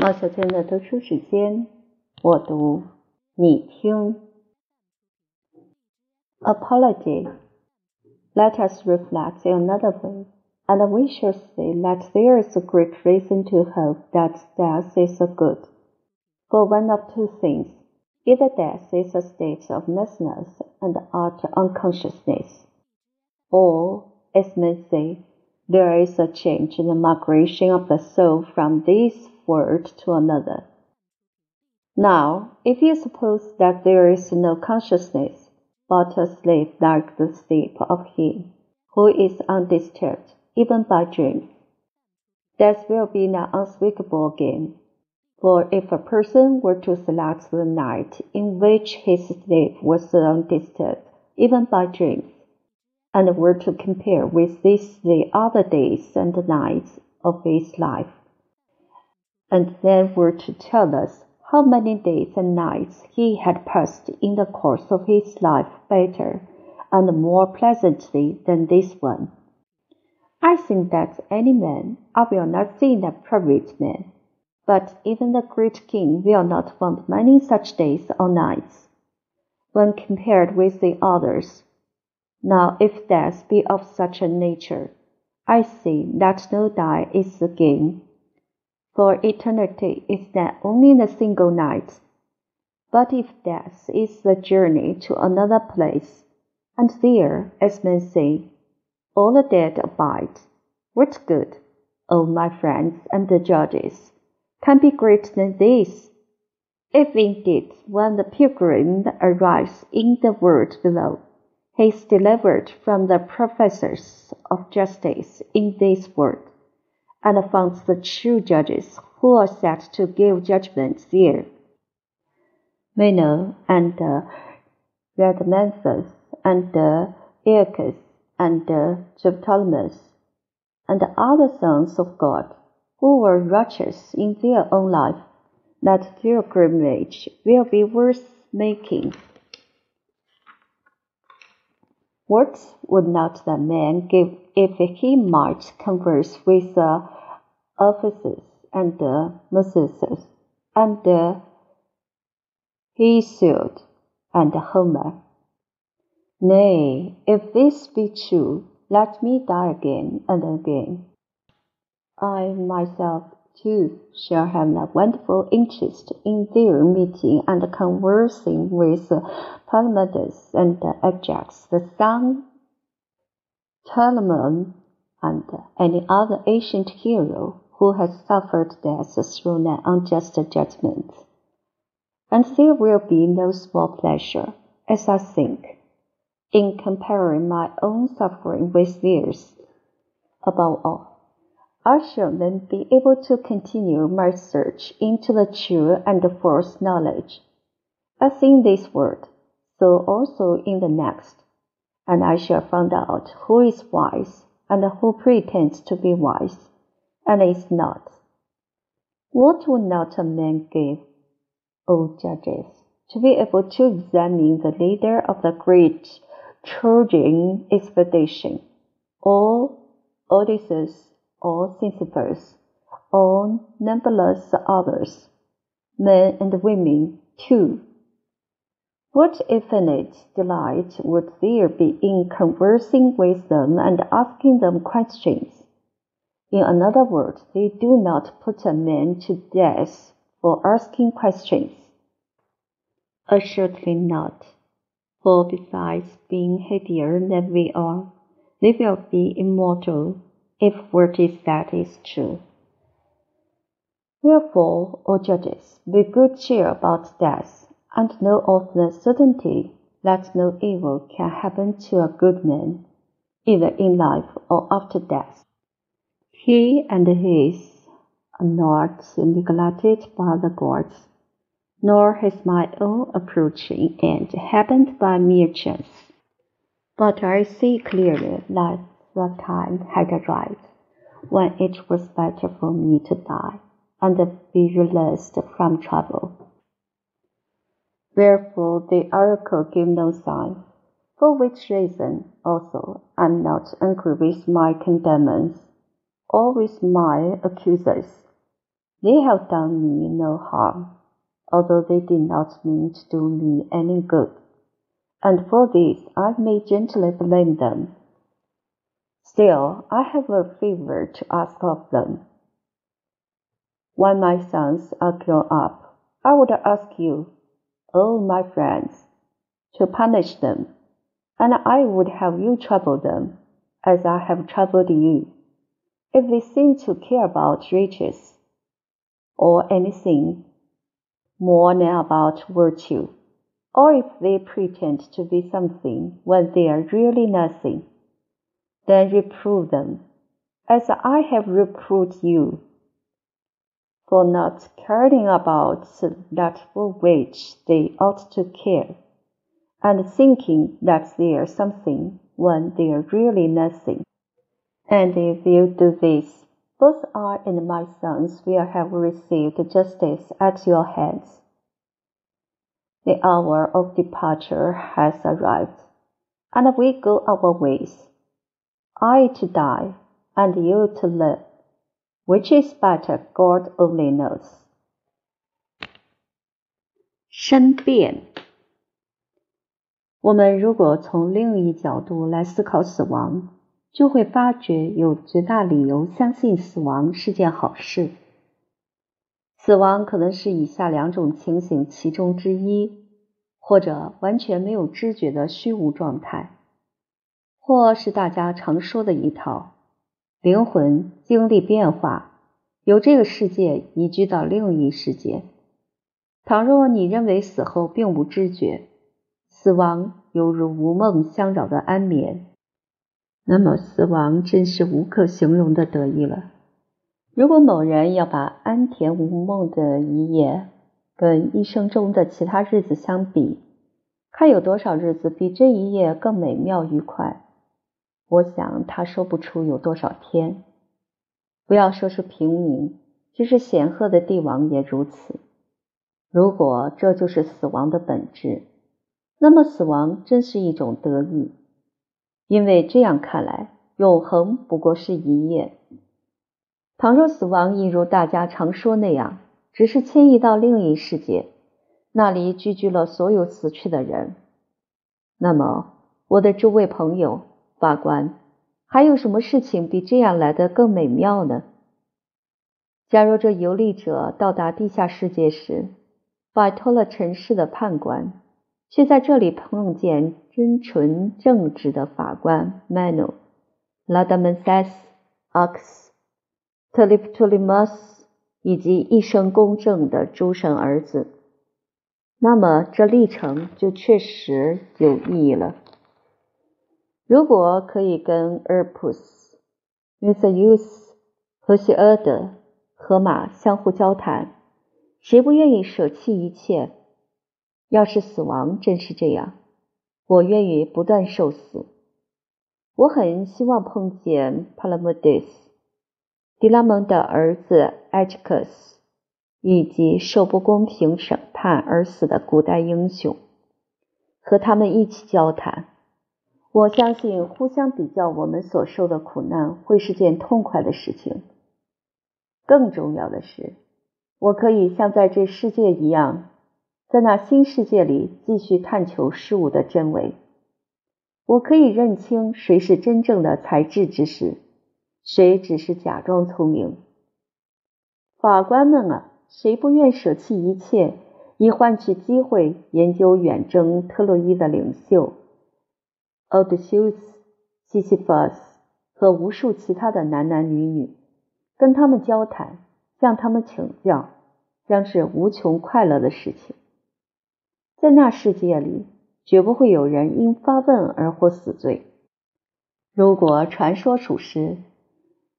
毛小娟的读书时间，我读，你听。Apology. Let us reflect in another way, and we shall see that there is a great reason to hope that death is a good. For one of two things, either death is a state of nothingness and utter unconsciousness, or, as men say, there is a change in the migration of the soul from this world to another. Now, if you suppose that there is no consciousness, but a sleep like the sleep of him who is undisturbed even by dreams. Death will be an unspeakable gain. For if a person were to select the night in which his sleep was undisturbed even by dreams, and were to compare with this the other days and nights of his life, and then were to tell us how many days and nights he had passed in the course of his life better and more pleasantly than this one. I think that any man, I will not say a private man, but even the great king will not want many such days or nights, when compared with the others. Now, if death be of such a nature, I see that no die is a gain for eternity is not only the single night, but if death is the journey to another place, and there, as men say, all the dead abide, what good, O my friends and the judges, can be greater than this? If indeed when the pilgrim arrives in the world below, he is delivered from the professors of justice in this world, and finds the true judges who are set to give judgment there. Meno and uh, Rhadamanthus and uh, Aeacus and uh, Ptolemy and the other sons of God who were righteous in their own life, that pilgrimage will be worth making. What would not that man give if he might converse with the Orpheus and Moses and Hesiod and Homer? Nay, if this be true, let me die again and again. I myself too shall have a wonderful interest in their meeting and conversing with Palamedes and Ajax, the son Telamon, and any other ancient hero who has suffered death through an unjust judgment. And there will be no small pleasure, as I think, in comparing my own suffering with theirs. Above all, I shall then be able to continue my search into the true and the false knowledge, as in this world, so also in the next, and I shall find out who is wise and who pretends to be wise, and is not. What would not a man give, O judges, to be able to examine the leader of the great Trojan expedition, or Odysseus, or Sisyphus, or numberless others, men and women too? What infinite delight would there be in conversing with them and asking them questions? In another word, they do not put a man to death for asking questions. Assuredly not. For besides being heavier than we are, they will be immortal if what is said is true. Wherefore, O judges, be good cheer about death, and know of the certainty that no evil can happen to a good man, either in life or after death. He and his are not neglected by the gods nor has my own approaching end happened by mere chance. But I see clearly that the time had arrived when it was better for me to die and be released from trouble. Wherefore the oracle gave no sign, for which reason also I am not angry with my condemners or with my accusers They have done me no harm, although they did not mean to do me any good, and for this I may gently blame them. Still, I have a favor to ask of them. When my sons are grown up, I would ask you, oh my friends, to punish them, and I would have you trouble them, as I have troubled you, if they seem to care about riches or anything more than about virtue, or if they pretend to be something when they are really nothing, then reprove them, as I have reproved you, for not caring about that for which they ought to care, and thinking that they are something when they are really nothing. And if you do this, both I and my sons will have received justice at your hands. The hour of departure has arrived, and we go our ways. I to die, and you to live. Which is better, God only knows. 申辩。我们如果从另一角度来思考死亡， 就会发觉有绝大理由相信死亡是件好事。死亡可能是以下两种情形其中之一，或者完全没有知觉的虚无状态，或是大家常说的一套：灵魂经历变化，由这个世界移居到另一世界。倘若你认为死后并无知觉，死亡犹如无梦相扰的安眠。那么死亡真是无可形容的得意了。如果某人要把安恬无梦的一夜跟一生中的其他日子相比，看有多少日子比这一夜更美妙愉快，我想他说不出有多少天。不要说是平民，就是显赫的帝王也如此。如果这就是死亡的本质，那么死亡真是一种得意。因为这样看来，永恒不过是一夜。倘若死亡一如大家常说那样，只是迁移到另一世界，那里聚居了所有死去的人，那么，我的诸位朋友、法官，还有什么事情比这样来的更美妙呢？假如这游历者到达地下世界时，摆脱了尘世的判官。却在这里碰见真纯正直的法官 Manu、Ladamenses、Ox、特里普托利莫斯以及一生公正的诸神儿子，那么这历程就确实有意义了。如果可以跟 Erpus、Mithrius 和希俄德、河马相互交谈，谁不愿意舍弃一切？要是死亡真是这样，我愿意不断受死。我很希望碰见 Palamedes、迪拉蒙的儿子 Achcus，以及受不公平审判而死的古代英雄，和他们一起交谈。我相信，互相比较我们所受的苦难会是件痛快的事情。更重要的是，我可以像在这世界一样。在那新世界里继续探求事物的真伪，我可以认清谁是真正的才智之士，谁只是假装聪明。法官们啊，谁不愿舍弃一切，以换取机会研究远征特洛伊的领袖奥德修斯、西西弗斯和无数其他的男男女女，跟他们交谈，向他们请教，将是无穷快乐的事情。在那世界里，绝不会有人因发问而获死罪。如果传说属实，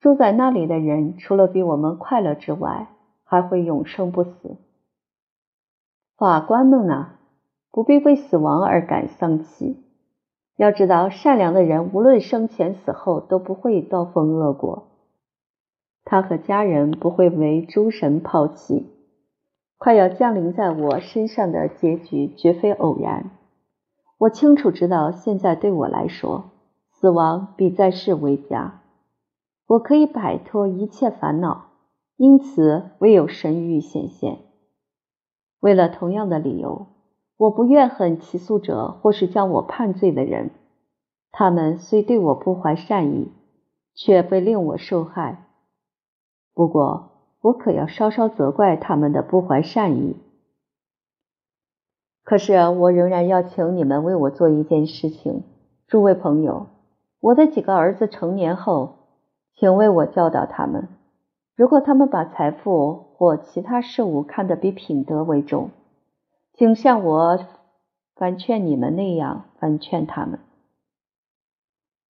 住在那里的人除了比我们快乐之外，还会永生不死。法官们啊，不必为死亡而感丧气。要知道，善良的人无论生前死后都不会遭逢恶果。他和家人不会为诸神抛弃。快要降临在我身上的结局绝非偶然。我清楚知道，现在对我来说，死亡比在世为佳。我可以摆脱一切烦恼，因此唯有神谕显现。为了同样的理由，我不怨恨起诉者或是将我判罪的人。他们虽对我不怀善意，却非令我受害。不过，我可要稍稍责怪他们的不怀善意。可是，我仍然要请你们为我做一件事情，诸位朋友。我的几个儿子成年后，请为我教导他们。如果他们把财富或其他事物看得比品德为重，请像我反劝你们那样反劝他们。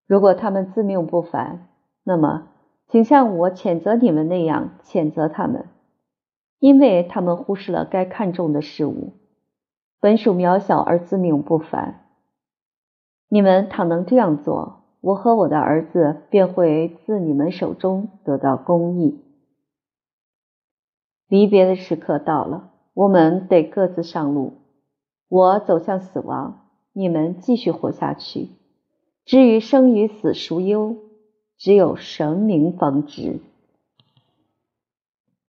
如果他们自命不凡，那么请像我谴责你们那样谴责他们，因为他们忽视了该看重的事物。本属渺小而自命不凡。你们倘能这样做，我和我的儿子便会自你们手中得到公义。离别的时刻到了，我们得各自上路。我走向死亡，你们继续活下去。至于生与死孰优，只有神明方知。